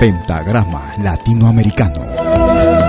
Pentagrama Latinoamericano.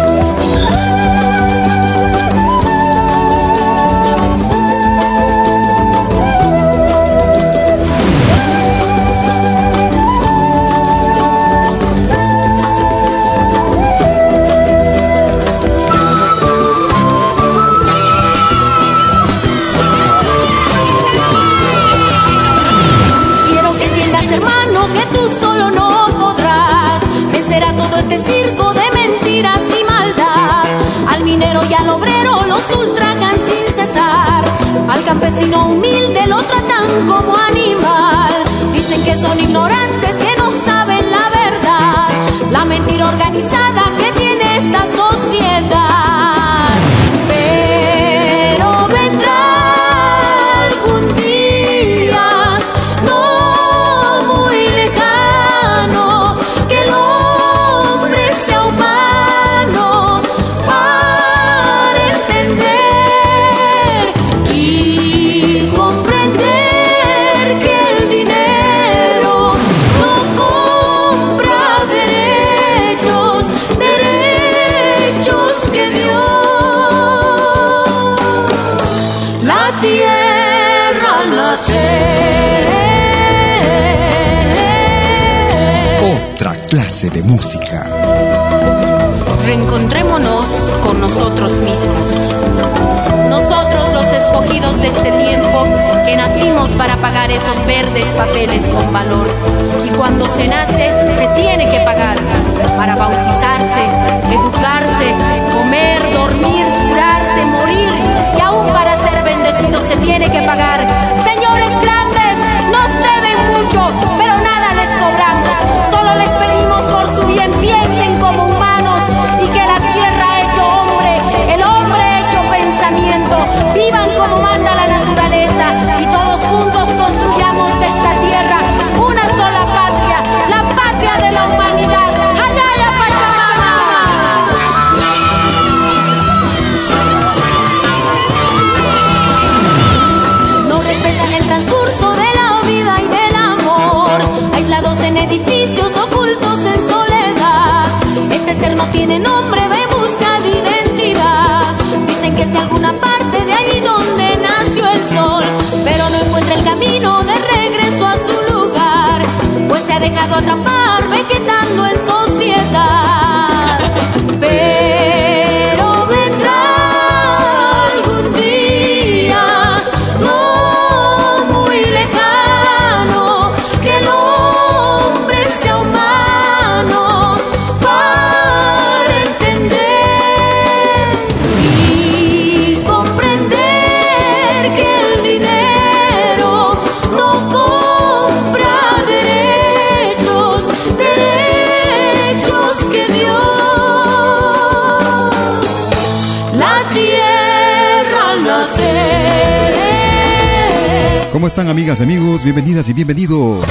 Bienvenidas y bienvenidos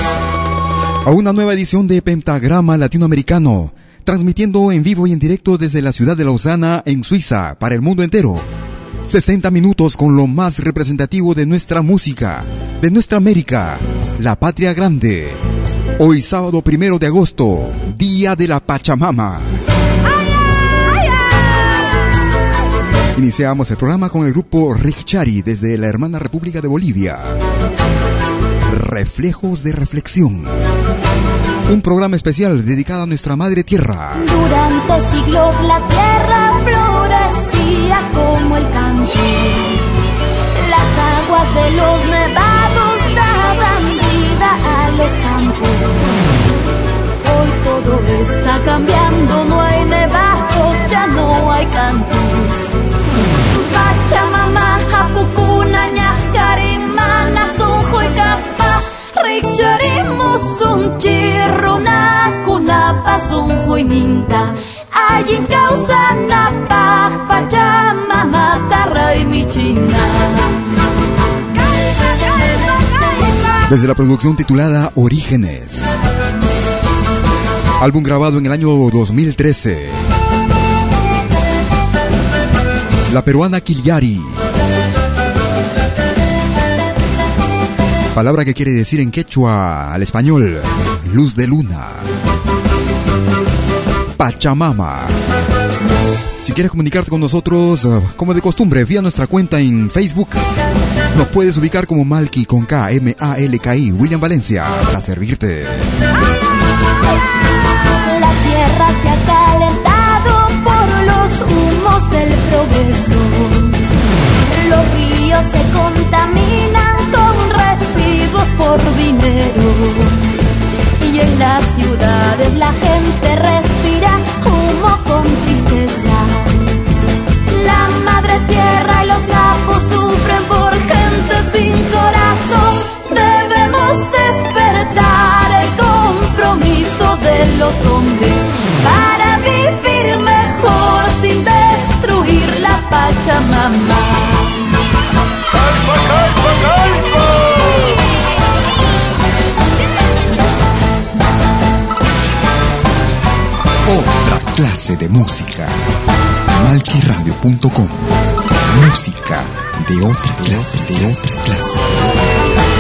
a una nueva edición de Pentagrama Latinoamericano, transmitiendo en vivo y en directo desde la ciudad de Lausana, en Suiza, para el mundo entero. 60 minutos con lo más representativo de nuestra música, de nuestra América, la patria grande. Hoy sábado primero de agosto, Día de la Pachamama. Iniciamos el programa con el grupo Richari desde la hermana República de Bolivia. Reflejos de Reflexión. Un programa especial dedicado a nuestra madre tierra. Durante siglos la tierra florecía como el campo. Las aguas de los nevados daban vida a los campos. Hoy todo está cambiando, no hay nevados, ya no hay campos. Desde la producción titulada Orígenes. Álbum grabado en el año 2013 la peruana Kiliari. Palabra que quiere decir en quechua al español, luz de luna. Pachamama. Si quieres comunicarte con nosotros, eh, como de costumbre, vía nuestra cuenta en Facebook, nos puedes ubicar como Malki con K, M, A, L, K, I, William Valencia, para servirte. La tierra se ha calentado por los humos del progreso. Los ríos se contaminan con residuos por dinero. Y en las ciudades la gente respira los hombres para vivir mejor sin destruir la Pachamama. ¡Calma, calma, calma! Otra clase de música. Malquiradio.com. Música de otra clase, de otra clase.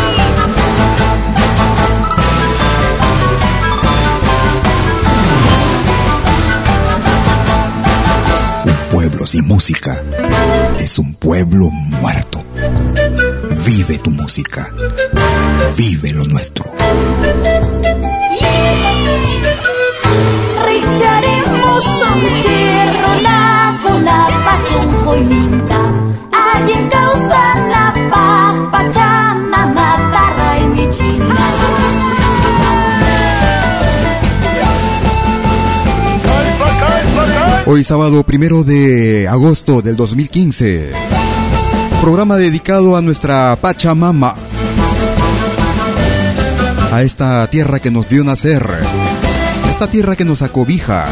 Sin música es un pueblo muerto. Vive tu música. Vive lo nuestro. Richaremos un chirro, la cuna, Hoy sábado primero de agosto del 2015. Programa dedicado a nuestra Pachamama. A esta tierra que nos dio nacer. Esta tierra que nos acobija.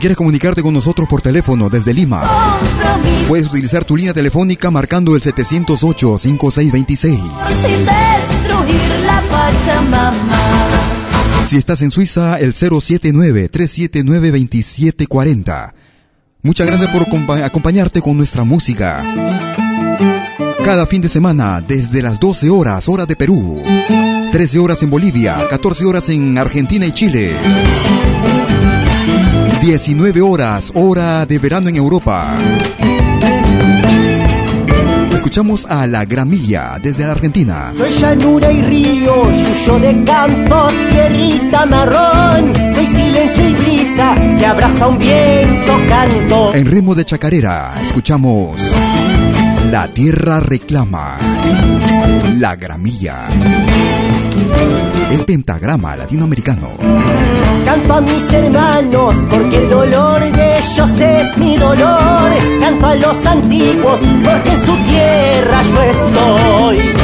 Si quieres comunicarte con nosotros por teléfono desde Lima, puedes utilizar tu línea telefónica marcando el 708-5626. sin destruir la Pachamama. Si estás en Suiza, el 079-379-2740. Muchas gracias por acompa- acompañarte con nuestra música. Cada fin de semana, desde las 12 horas, hora de Perú. 13 horas en Bolivia, 14 horas en Argentina y Chile. 19 horas, hora de verano en Europa. Escuchamos a La Gramilla desde la Argentina. Soy llanura y río, yuyo de campo, tierrita marrón. Soy silencio y brisa que abraza un viento canto. En ritmo de chacarera, escuchamos La tierra reclama. La gramilla. Es pentagrama latinoamericano. Canto a mis hermanos porque el dolor de ellos es mi dolor. Canto a los antiguos porque en su tierra yo estoy.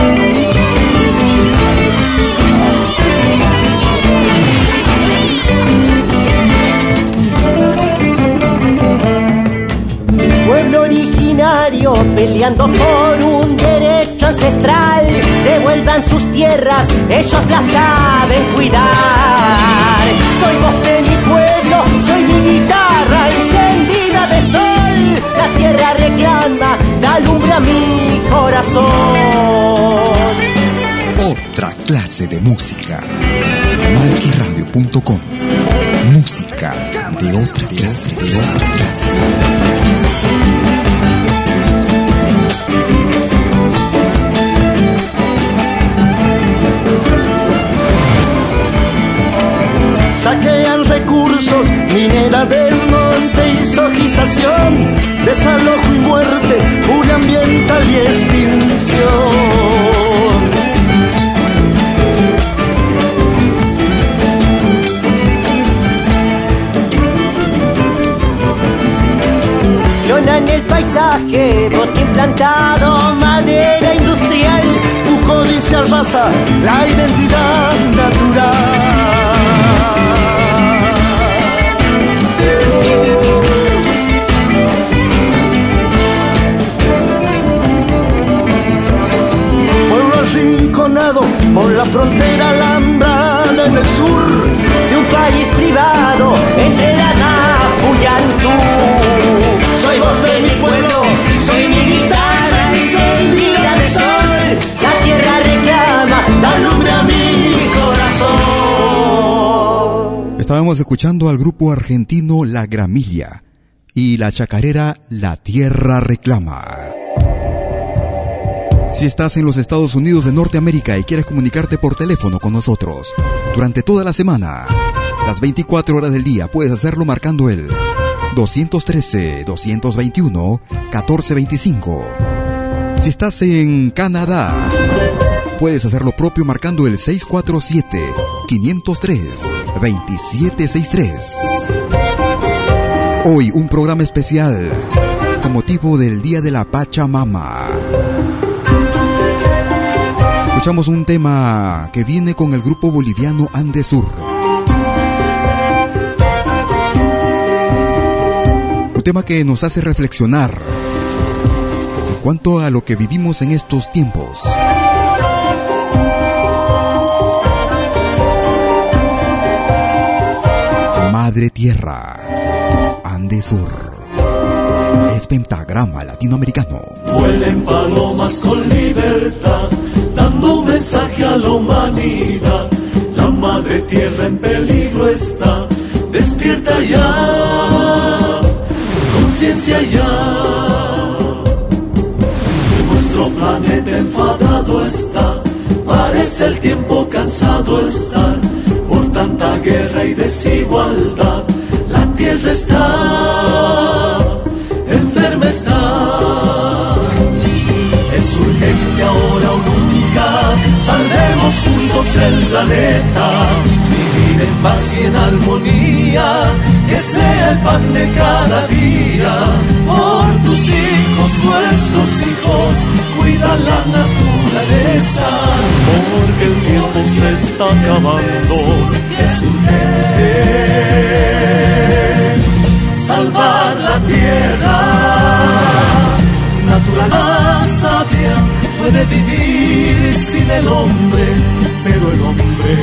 Peleando por un derecho ancestral. Devuelvan sus tierras, ellos las saben cuidar. Soy voz de mi pueblo, soy mi guitarra encendida de sol. La tierra reclama, da alumbra mi corazón. Otra clase de música. Malquiradio.com. Música de otra clase, de otra clase. Saquean recursos, minera, desmonte y sojización, desalojo y muerte, furia ambiental y extinción. Clonan el paisaje, bosque implantado, madera industrial. Tu codicia arrasa la identidad natural. Arrinconado por la frontera alambrada en el sur de un país privado entre la Napu y Antú. Soy voz de mi pueblo, soy mi guitarra encendida de sol. La tierra reclama, da lumbre a mi corazón. Estábamos escuchando al grupo argentino La Gramilla y la chacarera La Tierra Reclama. Si estás en los Estados Unidos de Norteamérica y quieres comunicarte por teléfono con nosotros durante toda la semana, las 24 horas del día, puedes hacerlo marcando el 213-221-1425. Si estás en Canadá, puedes hacer lo propio marcando el 647-503-2763. Hoy un programa especial con motivo del Día de la Pachamama. Escuchamos un tema que viene con el grupo boliviano Andesur. Un tema que nos hace reflexionar en cuanto a lo que vivimos en estos tiempos. Madre Tierra, Andesur. Es pentagrama latinoamericano. Vuelen palomas con libertad, mensaje a la humanidad. La madre tierra en peligro está, despierta ya, conciencia ya. Nuestro planeta enfadado está, parece el tiempo cansado estar por tanta guerra y desigualdad. La tierra está enferma está. Es urgente ahora nunca, salvemos juntos el planeta. Vivir en paz y en armonía, que sea el pan de cada día. Por tus hijos, nuestros hijos, cuida la naturaleza. Porque el tiempo se está acabando, es urgente salvar la tierra. Naturaleza sabia puede vivir el hombre, pero el hombre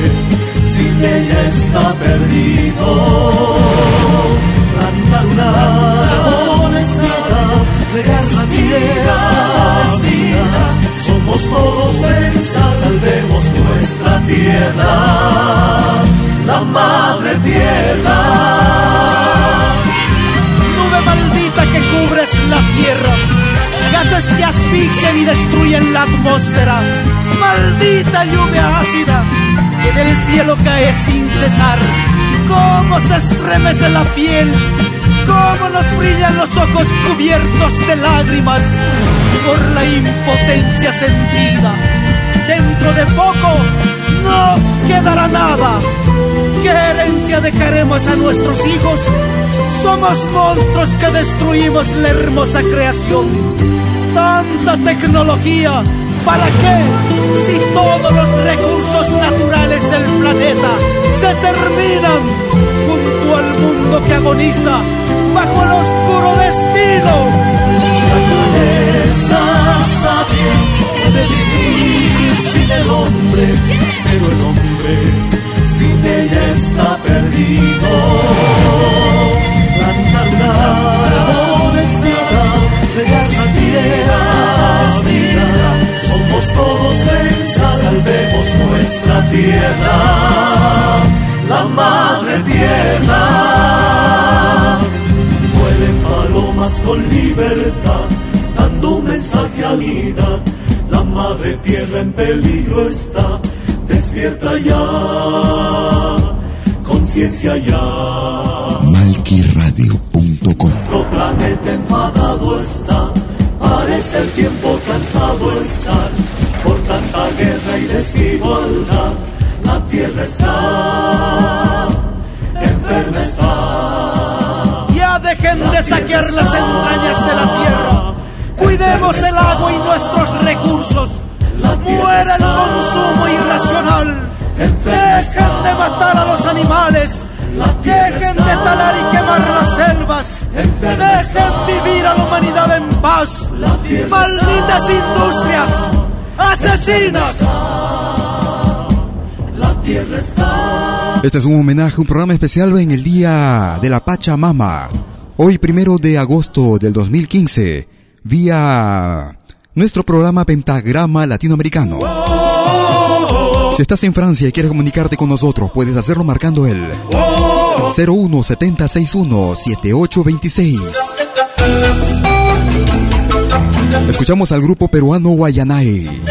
sin ella está perdido. Plantar un árbol es vida, la es vida. Somos todos benzas, salvemos nuestra tierra, la madre tierra maldita que cubres la tierra, gases que asfixian y destruyen la atmósfera, maldita lluvia ácida que del cielo cae sin cesar, cómo se estremece la piel, cómo nos brillan los ojos cubiertos de lágrimas, por la impotencia sentida. Dentro de poco no quedará nada. ¿Qué herencia dejaremos a nuestros hijos? Somos monstruos que destruimos la hermosa creación. Tanta tecnología, ¿para qué? Si todos los recursos naturales del planeta se terminan junto al mundo que agoniza bajo el oscuro destino. La naturaleza de vivir sin el hombre, pero el hombre sin ella está perdido. La no todos mensas, salvemos nuestra tierra, la madre tierra palomas con libertad, dando un mensaje a vida. La madre tierra en peligro está, despierta ya, conciencia ya. Malquiradio.com Nuestro planeta enfadado está, parece el tiempo cansado estar, por tanta guerra y desigualdad, la tierra está enferma dejen de saquear las entrañas de la tierra. Cuidemos el agua y nuestros recursos. Muera el consumo irracional. Dejen de matar a los animales. Dejen de talar y quemar las selvas. Dejen vivir a la humanidad en paz. Malditas industrias. Asesinas. La tierra está. Este es un homenaje, un programa especial en el Día de la Pachamama. Hoy, primero de agosto del 2015, vía nuestro programa Pentagrama Latinoamericano. Si estás en Francia y quieres comunicarte con nosotros, puedes hacerlo marcando el 0170617826. Escuchamos al grupo peruano Guayanay.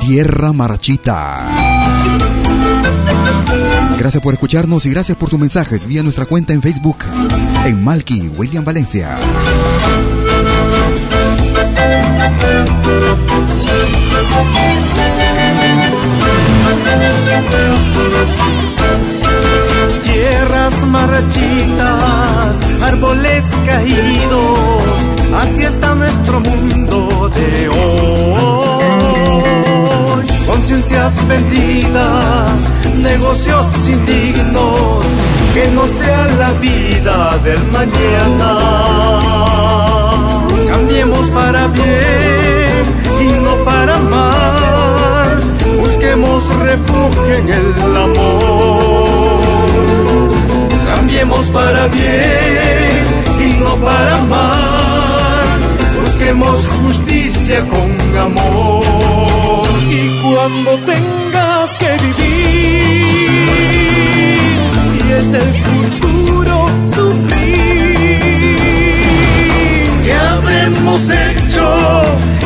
Tierra Marchita. Gracias por escucharnos y gracias por tus mensajes vía nuestra cuenta en Facebook en Malky William Valencia. Tierras marchitas, árboles caídos, así está nuestro mundo de hoy. Conciencias vendidas negocios indignos, que no sea la vida del mañana. Cambiemos para bien para mal, busquemos refugio en el amor. Cambiemos para bien y no para mal, busquemos justicia con amor. Y cuando tengas que vivir, en el futuro sufrir. ¿Qué habremos hecho?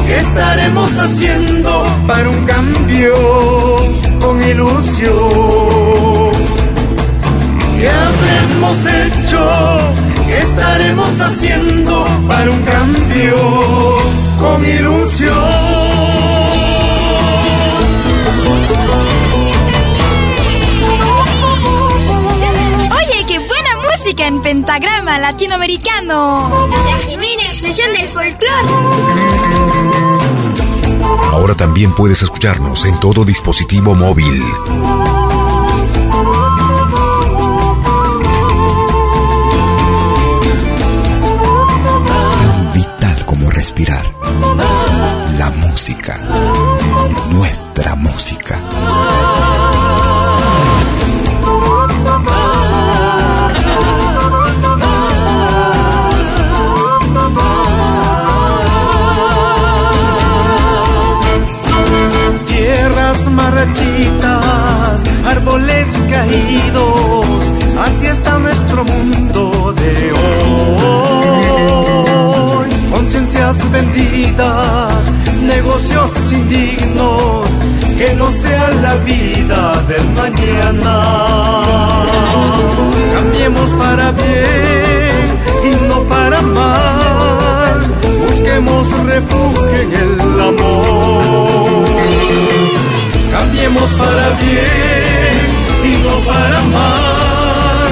¿Qué estaremos haciendo para un cambio con ilusión? ¿Qué habremos hecho? ¿Qué estaremos haciendo para un cambio con ilusión? En pentagrama latinoamericano. La genuina expresión del folclore. Ahora también puedes escucharnos en todo dispositivo móvil. Tan vital como respirar. La música. Nuestra música. árboles caídos, así está nuestro mundo de hoy. Conciencias vendidas, negocios indignos, que no sea la vida del mañana. Cambiemos para bien y no para mal, busquemos refugio en el amor cambiemos para bien para amar.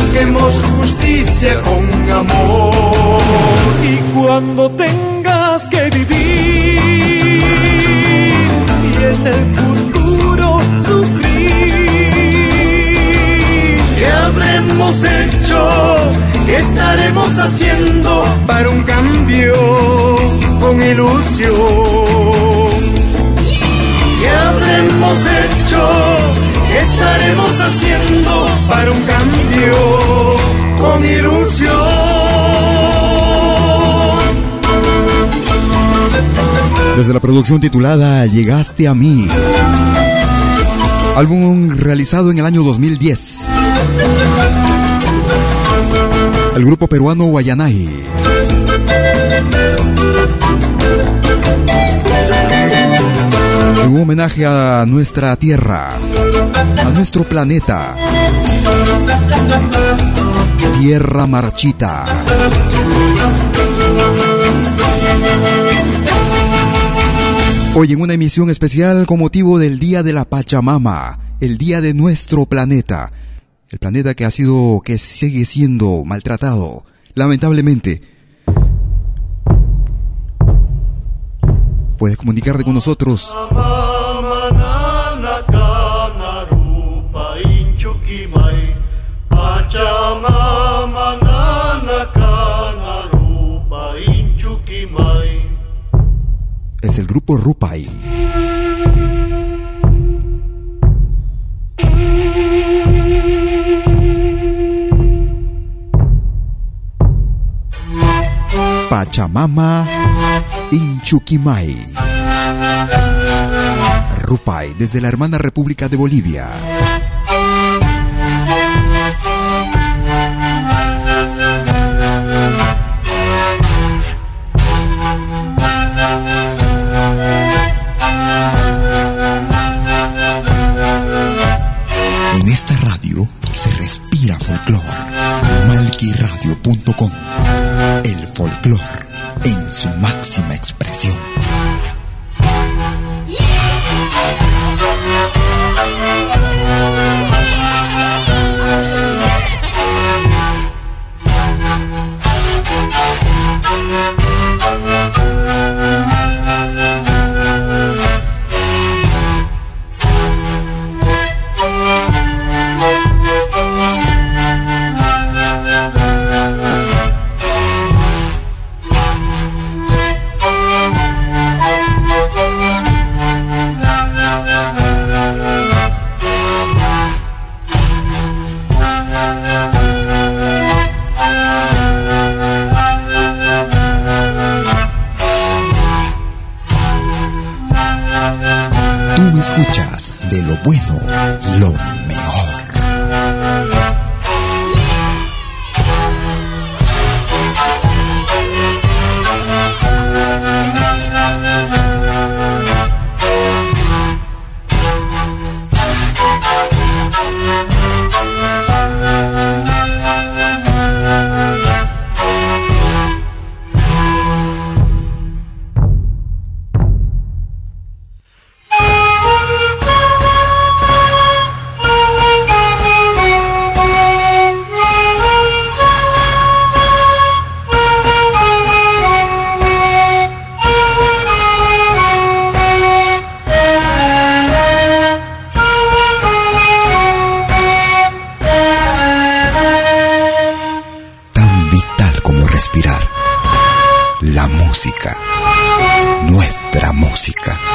Busquemos justicia con amor. Y cuando tengas que vivir y en el futuro sufrir, ¿qué habremos hecho? ¿Qué estaremos haciendo para un cambio con ilusión? Un cambio con ilusión? Desde la producción titulada Llegaste a mí, álbum realizado en el año 2010. El grupo peruano Guayanay. Un homenaje a nuestra tierra, a nuestro planeta. Tierra marchita. Hoy en una emisión especial con motivo del Día de la Pachamama, el día de nuestro planeta. El planeta que ha sido, que sigue siendo maltratado, lamentablemente. Puedes comunicarte con nosotros es el grupo Rupai. Pachamama Inchuquimay. Rupai desde la hermana República de Bolivia. Música.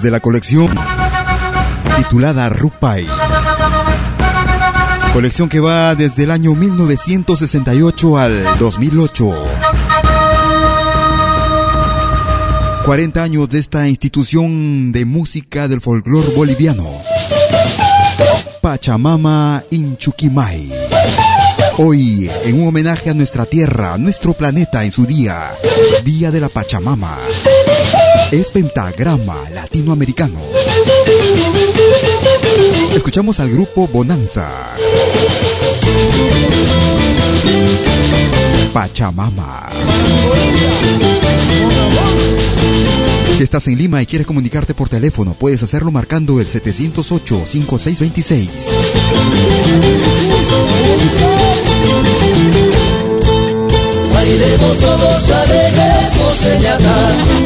Desde la colección titulada Rupai. Colección que va desde el año 1968 al 2008. 40 años de esta institución de música del folclore boliviano. Pachamama Inchuquimay. Hoy, en un homenaje a nuestra tierra, nuestro planeta en su día, Día de la Pachamama, es pentagrama latinoamericano. Escuchamos al grupo Bonanza. Pachamama. Si estás en Lima y quieres comunicarte por teléfono, puedes hacerlo marcando el 708-5626. Bailemos todos alegres, Moseñata,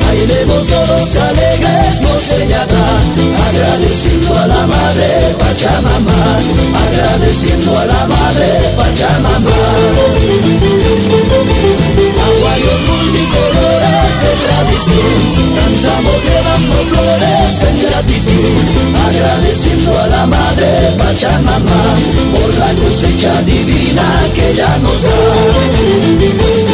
bailemos todos alegres, Moseñata, agradeciendo a la madre Pachamama, agradeciendo a la madre Pachamama. Aguayos multicolores de tradición, danzamos llevando flores en gratitud, agradeciendo a la madre Pachamama por la cosecha divina que ella nos da.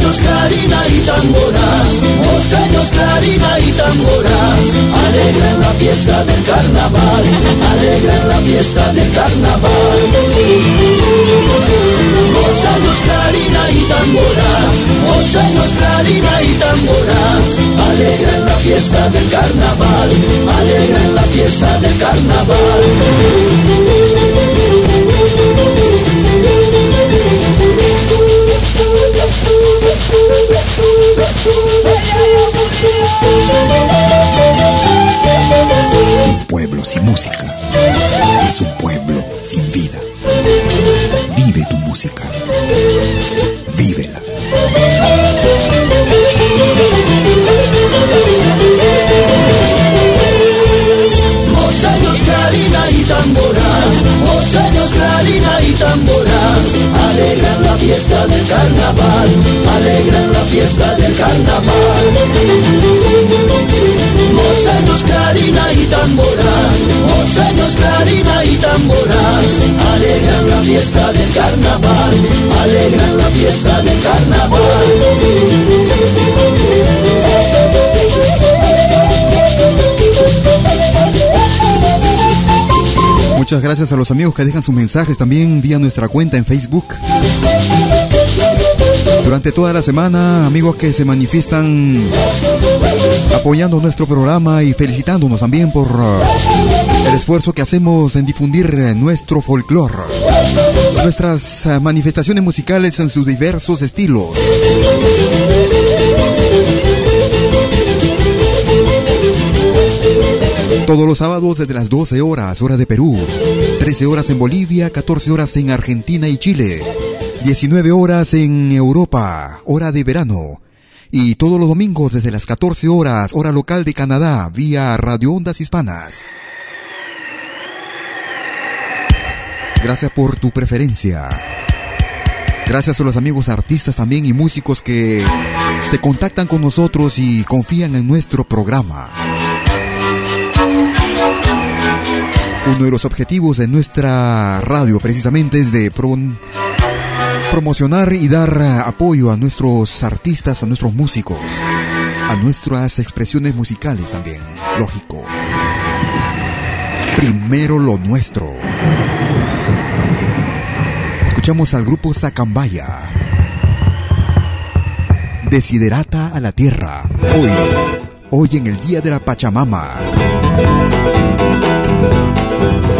Años clarina y tamboras, dos años clarina y tamboras, alegran la fiesta del carnaval, alegran la fiesta del carnaval. Dos años clarina y tamboras, dos años clarina y tamboras, alegran la fiesta del carnaval, alegran la fiesta del carnaval. Sin música es un pueblo sin vida. Vive tu música. Muchas gracias a los amigos que dejan sus mensajes también vía nuestra cuenta en Facebook. Durante toda la semana, amigos que se manifiestan apoyando nuestro programa y felicitándonos también por uh, el esfuerzo que hacemos en difundir uh, nuestro folclore. Nuestras uh, manifestaciones musicales en sus diversos estilos. Todos los sábados desde las 12 horas, hora de Perú, 13 horas en Bolivia, 14 horas en Argentina y Chile, 19 horas en Europa, hora de verano, y todos los domingos desde las 14 horas, hora local de Canadá, vía Radio Ondas Hispanas. Gracias por tu preferencia. Gracias a los amigos artistas también y músicos que se contactan con nosotros y confían en nuestro programa. Uno de los objetivos de nuestra radio precisamente es de prom promocionar y dar apoyo a nuestros artistas, a nuestros músicos, a nuestras expresiones musicales también, lógico. Primero lo nuestro. Escuchamos al grupo Zacambaya. Desiderata a la tierra. Hoy, hoy en el día de la Pachamama.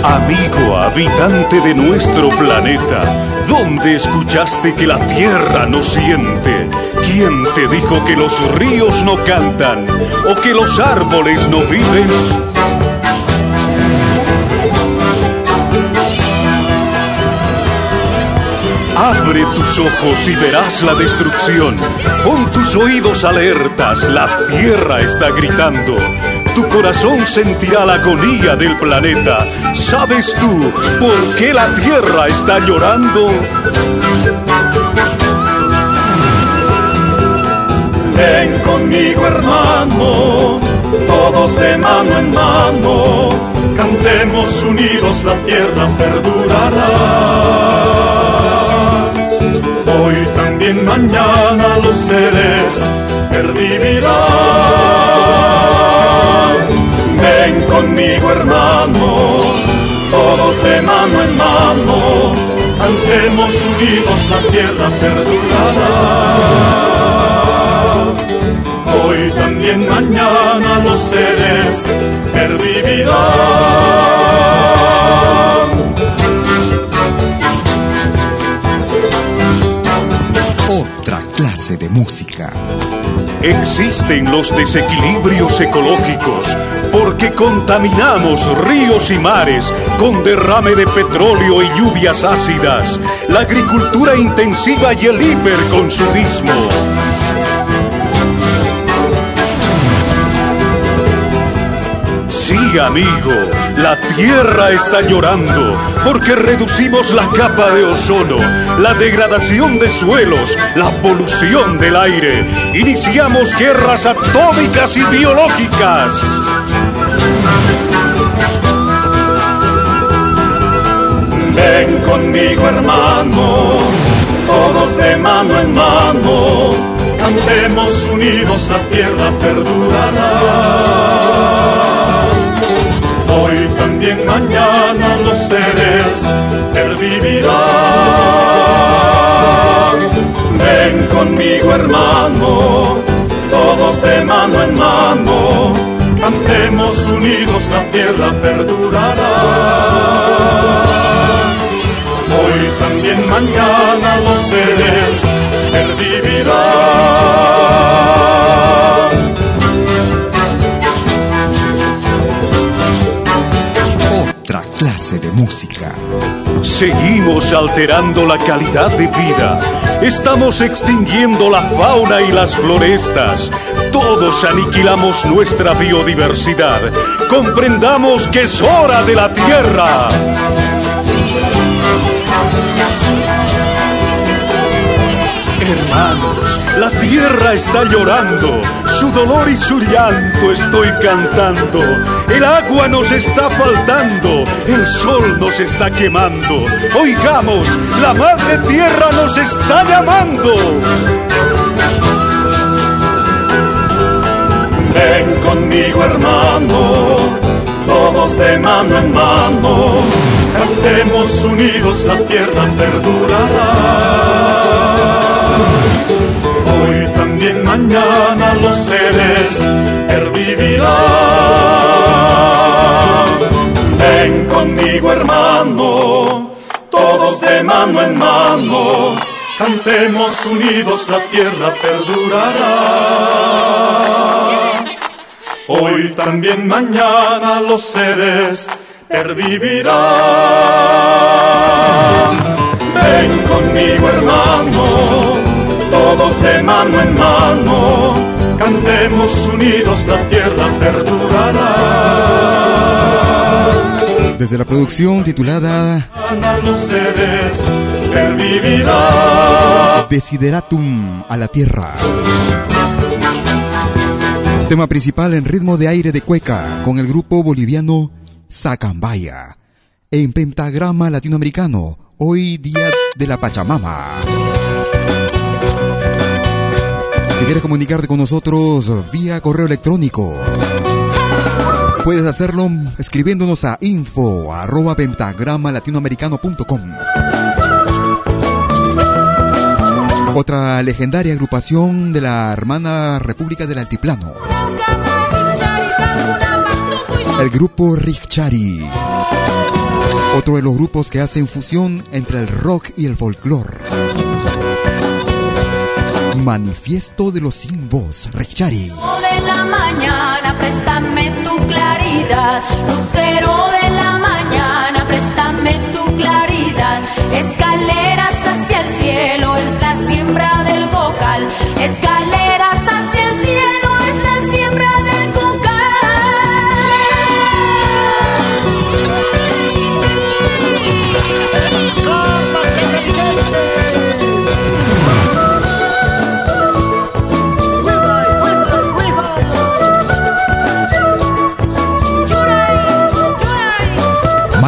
Amigo habitante de nuestro planeta, ¿dónde escuchaste que la tierra no siente? ¿Quién te dijo que los ríos no cantan o que los árboles no viven? Abre tus ojos y verás la destrucción. Pon tus oídos alertas, la tierra está gritando. Tu corazón sentirá la agonía del planeta. ¿Sabes tú por qué la tierra está llorando? Ven conmigo hermano, todos de mano en mano, cantemos unidos, la tierra perdurará hoy también mañana los seres pervivirán. Conmigo hermano, todos de mano en mano, cantemos unidos la tierra perdurará. Hoy también mañana los seres pervivirán. De música. Existen los desequilibrios ecológicos porque contaminamos ríos y mares con derrame de petróleo y lluvias ácidas, la agricultura intensiva y el hiperconsumismo. Sí, amigo, la Tierra está llorando porque reducimos la capa de ozono, la degradación de suelos, la polución del aire. Iniciamos guerras atómicas y biológicas. Ven conmigo hermano, todos de mano en mano, cantemos unidos, la tierra perdurará también mañana los seres pervivirán. Ven conmigo hermano, todos de mano en mano, cantemos unidos, la tierra perdurará. Hoy también mañana los seres de música. Seguimos alterando la calidad de vida. Estamos extinguiendo la fauna y las florestas. Todos aniquilamos nuestra biodiversidad. Comprendamos que es hora de la tierra. Hermanos, la tierra está llorando, su dolor y su llanto estoy cantando. El agua nos está faltando, el sol nos está quemando. Oigamos, la madre tierra nos está llamando. Ven conmigo hermano, todos de mano en mano, cantemos unidos, la tierra perdurará también mañana los seres pervivirán. Ven conmigo hermano, todos de mano en mano, cantemos unidos, la tierra perdurará. Hoy también mañana los seres pervivirán. Ven conmigo hermano todos de mano en mano, cantemos unidos, la tierra perdurará. Desde la producción titulada Los seres. Desideratum a la tierra. Tema principal en ritmo de aire de cueca con el grupo boliviano Sacambaya. En pentagrama latinoamericano, hoy día de la Pachamama. Si quieres comunicarte con nosotros vía correo electrónico, puedes hacerlo escribiéndonos a info arroba pentagrama latinoamericano.com. Otra legendaria agrupación de la hermana República del Altiplano. El grupo Richari. Otro de los grupos que hacen fusión entre el rock y el folclore. Manifiesto de los sin voz,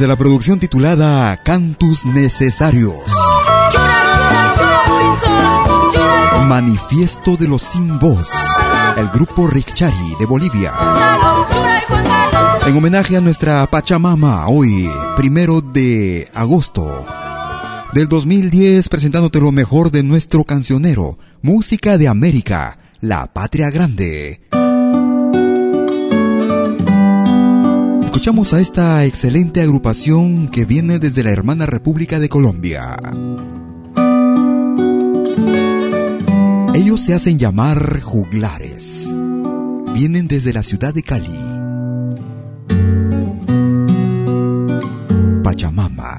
desde la producción titulada Cantus Necesarios. Manifiesto de los Sin Voz, el grupo Richari de Bolivia. En homenaje a nuestra Pachamama, hoy, primero de agosto del 2010, presentándote lo mejor de nuestro cancionero, Música de América, la Patria Grande. Escuchamos a esta excelente agrupación que viene desde la hermana República de Colombia. Ellos se hacen llamar juglares. Vienen desde la ciudad de Cali. Pachamama,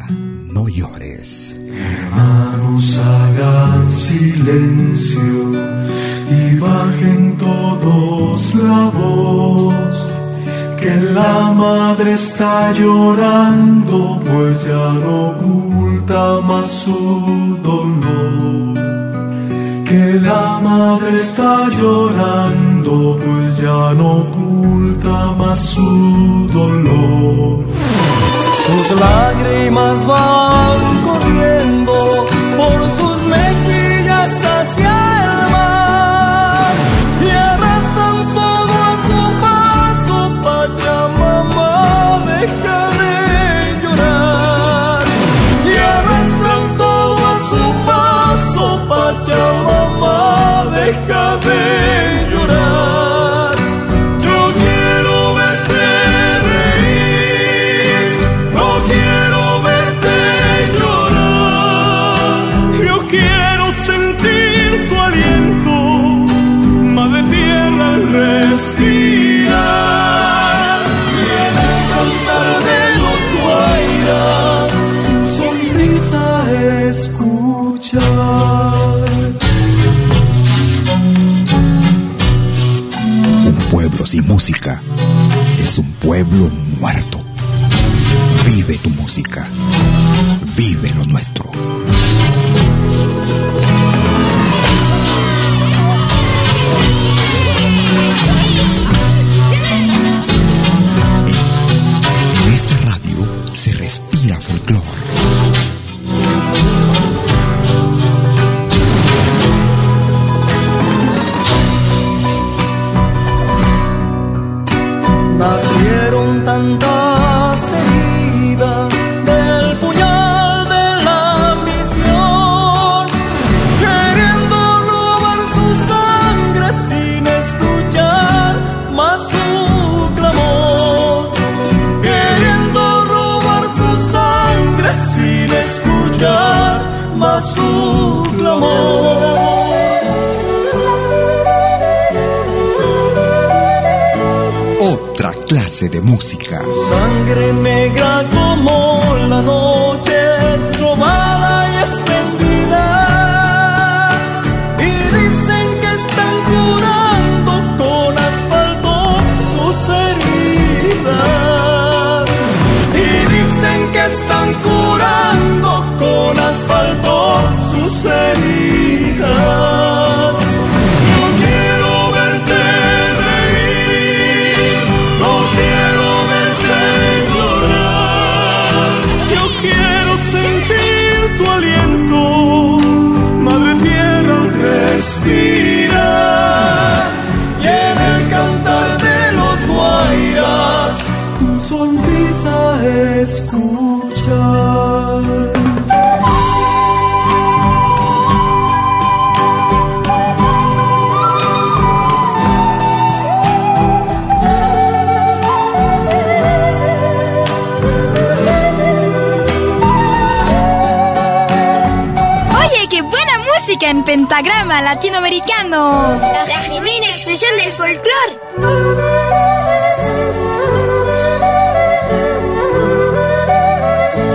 no llores. Hermanos, hagan silencio la madre está llorando, pues ya no oculta más su dolor. Que la madre está llorando, pues ya no oculta más su dolor. Sus lágrimas van corriendo por sus mejillas sin música es un pueblo muerto. Vive tu música. Vive lo nuestro. En esta radio se respira folclore. De música. Latinoamericano. La genuina expresión del folclore.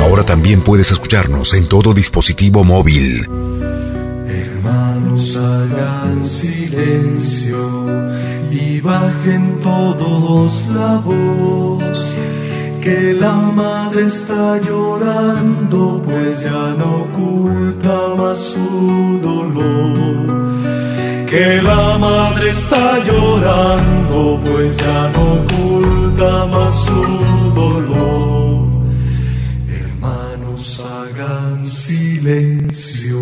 Ahora también puedes escucharnos en todo dispositivo móvil. Hermanos, hagan silencio y bajen todos la voz. Que la madre está llorando, pues ya no oculta más su dolor. Que la madre está llorando, pues ya no oculta más su dolor. Hermanos, hagan silencio.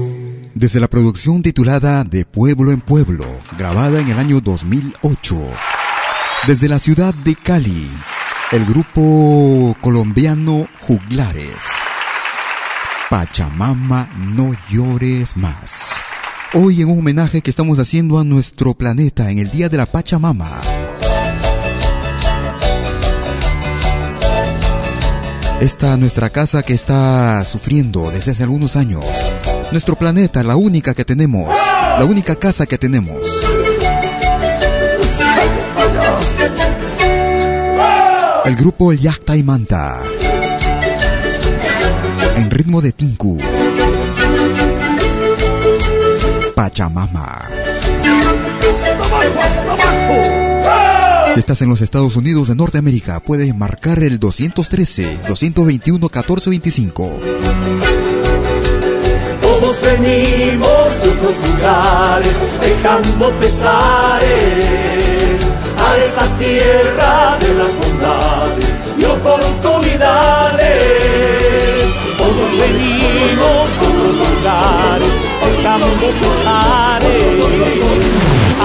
Desde la producción titulada De Pueblo en Pueblo, grabada en el año 2008. Desde la ciudad de Cali, el grupo colombiano Juglares. Pachamama, no llores más. Hoy en un homenaje que estamos haciendo a nuestro planeta en el Día de la Pachamama. Esta nuestra casa que está sufriendo desde hace algunos años. Nuestro planeta, la única que tenemos. La única casa que tenemos. El grupo El y Manta. En ritmo de Tinku. Pachamama. Si estás en los Estados Unidos de Norteamérica, puedes marcar el 213-221-1425. Todos venimos de otros lugares, dejando pesares a esa tierra de las bondades y oportunidades. Todos venimos de otros lugares, dejando pesares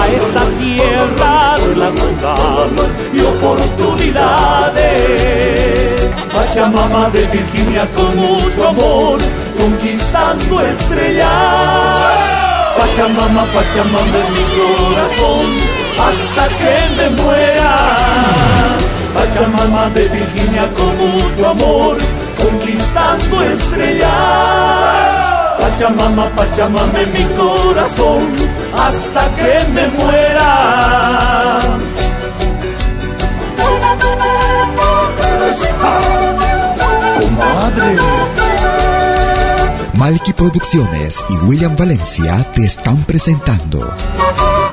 a esta tierra de las y oportunidades. Pachamama de Virginia con mucho amor, conquistando estrellas. Pachamama, Pachamama en mi corazón, hasta que me muera. Pachamama de Virginia con mucho amor, conquistando estrellas. Pachamama, Pachamama en mi corazón, hasta que me muera. Comadre. Malky Producciones y William Valencia te están presentando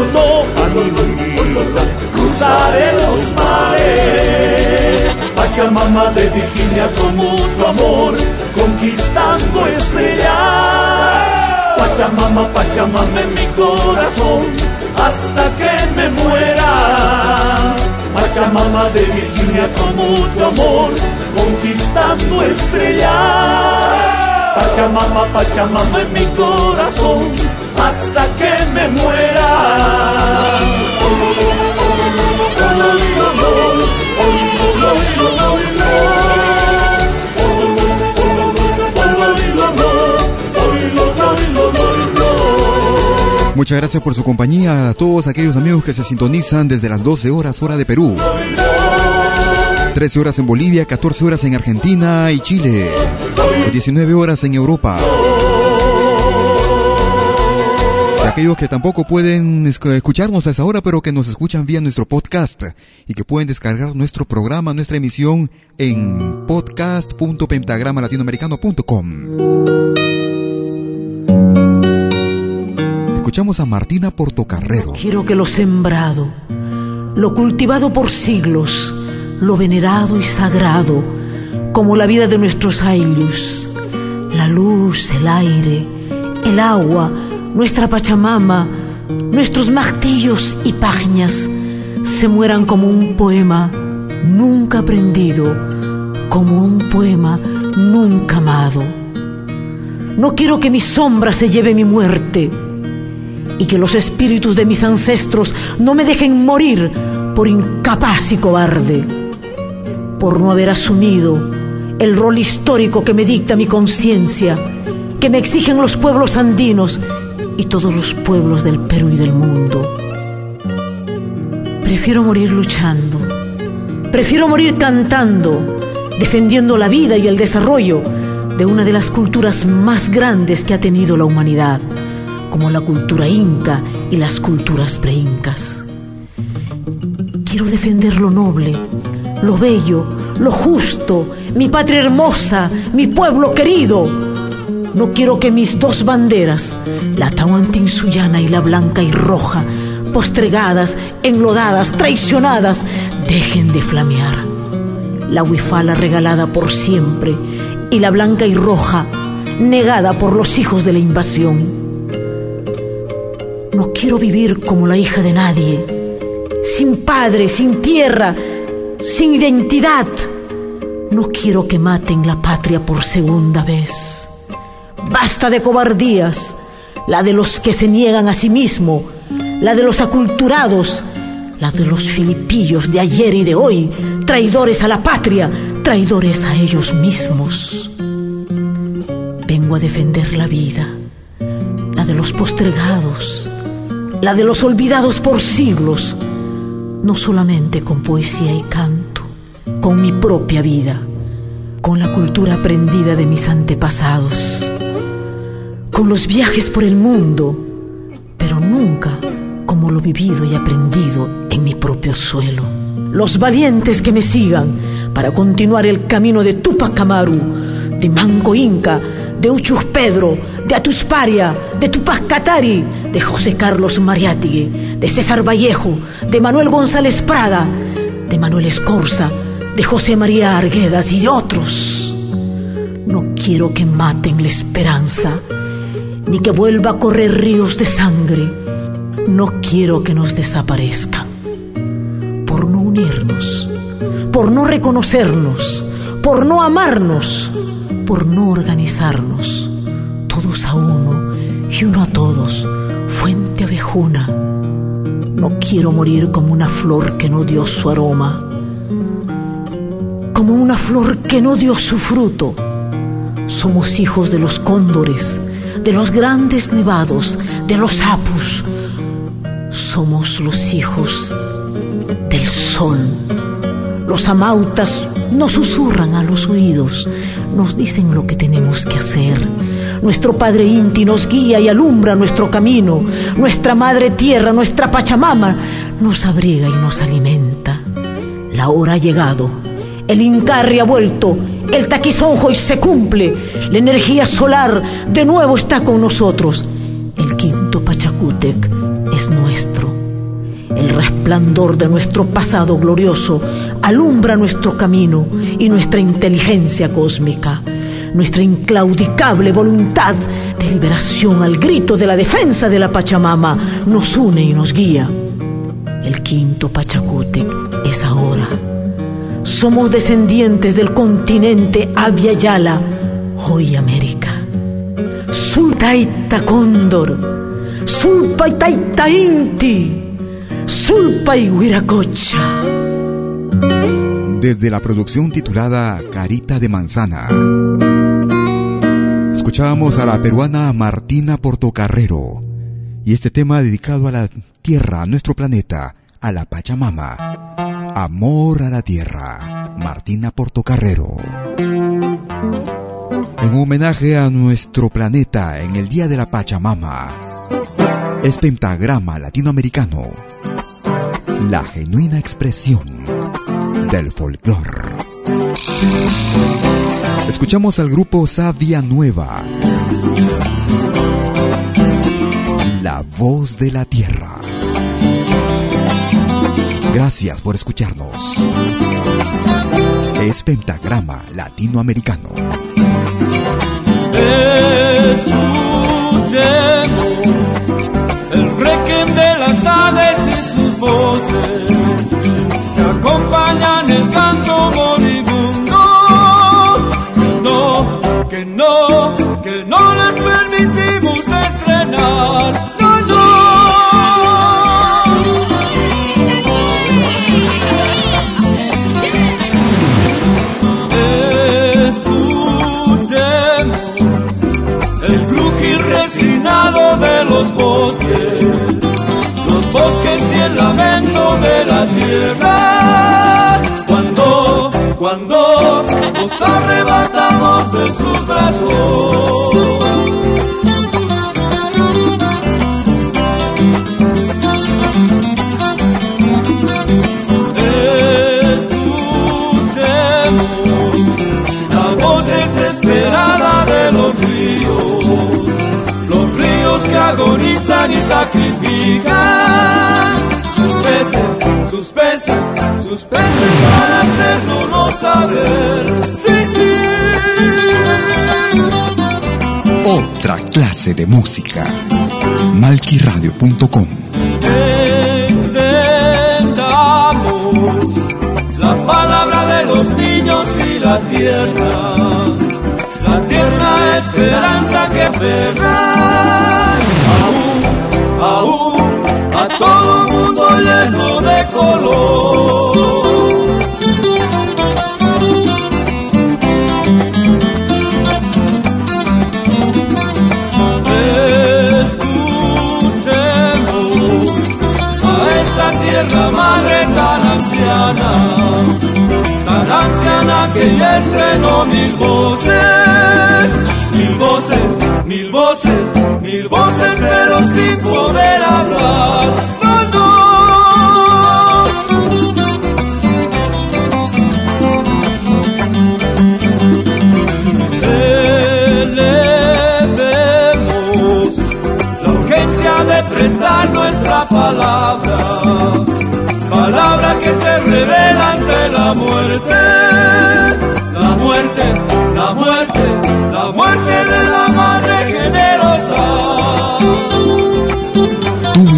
Junto a mi cruzaré los mares. Pachamama de Virginia con mucho amor, conquistando estrellas. Pachamama, Pachamama en mi corazón, hasta que me muera. Pachamama de Virginia con mucho amor, conquistando estrellas. Pachamama, Pachamama en mi corazón, hasta que me muera. Muchas gracias por su compañía a todos aquellos amigos que se sintonizan desde las 12 horas hora de Perú. 13 horas en Bolivia, 14 horas en Argentina y Chile. 19 horas en Europa. Aquellos que tampoco pueden escucharnos a esa hora, pero que nos escuchan vía nuestro podcast y que pueden descargar nuestro programa, nuestra emisión en podcast.pentagramalatinoamericano.com. Escuchamos a Martina Portocarrero. Quiero que lo sembrado, lo cultivado por siglos, lo venerado y sagrado, como la vida de nuestros aylus, la luz, el aire, el agua, nuestra Pachamama, nuestros martillos y pañas, se mueran como un poema nunca aprendido, como un poema nunca amado. No quiero que mi sombra se lleve mi muerte y que los espíritus de mis ancestros no me dejen morir por incapaz y cobarde, por no haber asumido el rol histórico que me dicta mi conciencia, que me exigen los pueblos andinos y todos los pueblos del Perú y del mundo. Prefiero morir luchando, prefiero morir cantando, defendiendo la vida y el desarrollo de una de las culturas más grandes que ha tenido la humanidad, como la cultura inca y las culturas preincas. Quiero defender lo noble, lo bello, lo justo, mi patria hermosa, mi pueblo querido. No quiero que mis dos banderas, la tahuantinsuyana y la blanca y roja, postregadas, enlodadas, traicionadas, dejen de flamear. La huifala regalada por siempre y la blanca y roja negada por los hijos de la invasión. No quiero vivir como la hija de nadie, sin padre, sin tierra, sin identidad. No quiero que maten la patria por segunda vez. Basta de cobardías, la de los que se niegan a sí mismo, la de los aculturados, la de los filipillos de ayer y de hoy, traidores a la patria, traidores a ellos mismos. Vengo a defender la vida, la de los postergados, la de los olvidados por siglos, no solamente con poesía y canto, con mi propia vida, con la cultura aprendida de mis antepasados, con los viajes por el mundo, pero nunca como lo vivido y aprendido en mi propio suelo. Los valientes que me sigan para continuar el camino de Tupac Amaru, de Manco Inca, de Uchus Pedro, de Atusparia, de Tupac Katari, de José Carlos Mariátigue, de César Vallejo, de Manuel González Prada, de Manuel Escorza, de José María Arguedas y de otros. No quiero que maten la esperanza, ni que vuelva a correr ríos de sangre. No quiero que nos desaparezcan. Por no unirnos, por no reconocernos, por no amarnos, por no organizarnos, todos a uno y uno a todos, fuente abejuna. No quiero morir como una flor que no dio su aroma, como una flor que no dio su fruto. Somos hijos de los cóndores, de los grandes nevados, de los apus. Somos los hijos del sol. Los amautas nos susurran a los oídos, nos dicen lo que tenemos que hacer. Nuestro Padre Inti nos guía y alumbra nuestro camino. Nuestra Madre Tierra, nuestra Pachamama, nos abriga y nos alimenta. La hora ha llegado. El Incarri ha vuelto. El taquizonjo hoy se cumple. La energía solar de nuevo está con nosotros. El quinto Pachacútec es nuestro. El resplandor de nuestro pasado glorioso alumbra nuestro camino y nuestra inteligencia cósmica, nuestra inclaudicable voluntad de liberación al grito de la defensa de la Pachamama nos une y nos guía. El quinto Pachacútec es ahora. Somos descendientes del continente Abya Yala, hoy América. Sultaita Cóndor, Sulpaitaita Inti, Sulpa y Huiracocha. Desde la producción titulada Carita de Manzana, escuchábamos a la peruana Martina Portocarrero y este tema dedicado a la tierra, a nuestro planeta, a la Pachamama. Amor a la tierra, Martina Portocarrero. En homenaje a nuestro planeta en el Día de la Pachamama, es Pentagrama Latinoamericano, la genuina expresión del folclore. Escuchamos al grupo Sabia Nueva, la voz de la tierra. Gracias por escucharnos. Es Pentagrama Latinoamericano. Escuchemos los ríos, los ríos que agonizan y sacrifican sus peces, sus peces, sus peces para hacernos saber. Sí, sí. Otra clase de música. Malquiradio.com Entendamos la palabra de los niños y la tierra, la tierna esperanza que aferra aún, aún a todo mundo lleno de color. Que ya estrenó mil voces, mil voces, mil voces, mil voces, pero sin poder hablar. No, no. La urgencia de prestar nuestra palabra, palabra que se revela ante la muerte,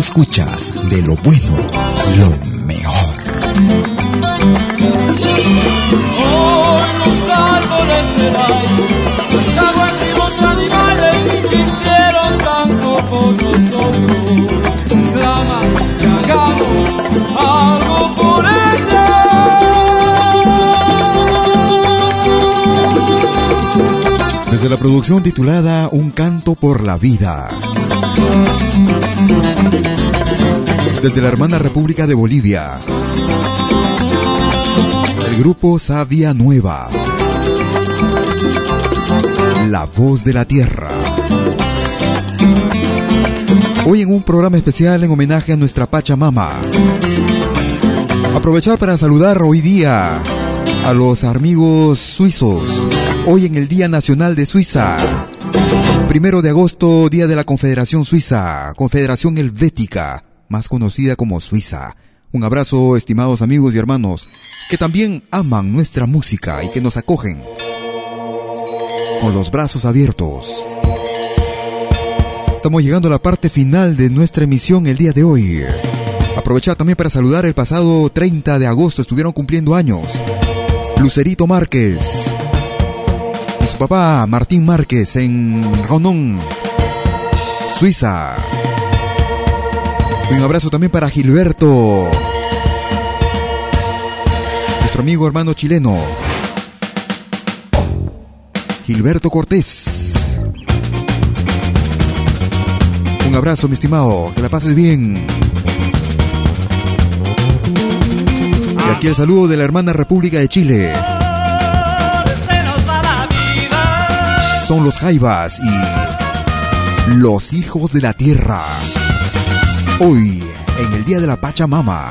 escuchas de lo bueno, lo mejor. Hoy los árboles serán, los animales que hicieron tanto por nosotros. Clama que hagamos algo por Desde la producción titulada Un canto por la vida. Desde la hermana República de Bolivia. El grupo Sabia Nueva. La voz de la tierra. Hoy en un programa especial en homenaje a nuestra Pachamama. Aprovechar para saludar hoy día a los amigos suizos. Hoy en el Día Nacional de Suiza. Primero de agosto, Día de la Confederación Suiza, Confederación Helvética, más conocida como Suiza. Un abrazo, estimados amigos y hermanos, que también aman nuestra música y que nos acogen con los brazos abiertos. Estamos llegando a la parte final de nuestra emisión el día de hoy. Aprovechar también para saludar el pasado 30 de agosto, estuvieron cumpliendo años. Lucerito Márquez y su papá Martín Márquez en Ronon, Suiza. Y un abrazo también para Gilberto, nuestro amigo hermano chileno. Gilberto Cortés. Un abrazo, mi estimado. Que la pases bien. Y aquí el saludo de la hermana República de Chile. Son los Jaivas y los hijos de la tierra. Hoy, en el día de la Pachamama.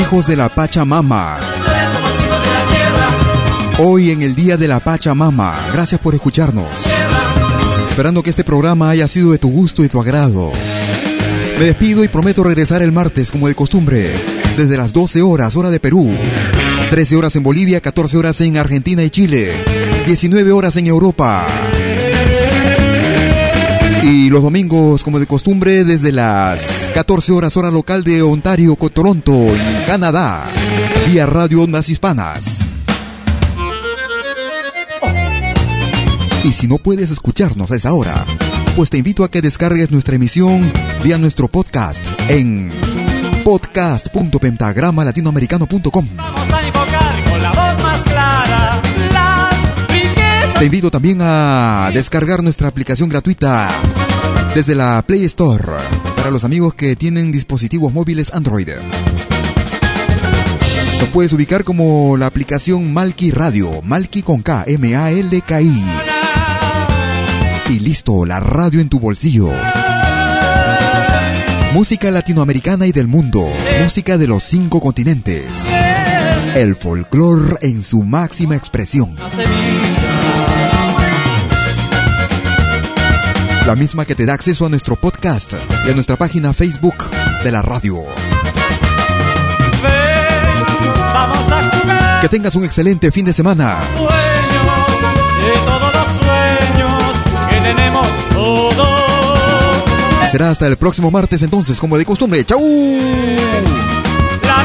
Hijos de la Pachamama. Hoy en el Día de la Pachamama. Gracias por escucharnos. Esperando que este programa haya sido de tu gusto y tu agrado. Me despido y prometo regresar el martes como de costumbre, desde las 12 horas, hora de Perú, 13 horas en Bolivia, 14 horas en Argentina y Chile, 19 horas en Europa. Los domingos, como de costumbre, desde las 14 horas hora local de Ontario, Toronto, en Canadá, vía Radio Ondas Hispanas. Y si no puedes escucharnos a esa hora, pues te invito a que descargues nuestra emisión vía nuestro podcast en podcast.pentagramalatinoamericano.com. Vamos a invocar con la voz más clara las riquezas. Te invito también a descargar nuestra aplicación gratuita desde la Play Store para los amigos que tienen dispositivos móviles Android. Lo puedes ubicar como la aplicación Malki Radio, Malki con K, M-A-L-K-I. Y listo, la radio en tu bolsillo. Música latinoamericana y del mundo, música de los cinco continentes. El folclor en su máxima expresión. La misma que te da acceso a nuestro podcast y a nuestra página Facebook de la radio. Vamos a jugar Que tengas un excelente fin de semana. sueños de todos los sueños que tenemos todos. Será hasta el próximo martes entonces, como de costumbre. ¡Chau! La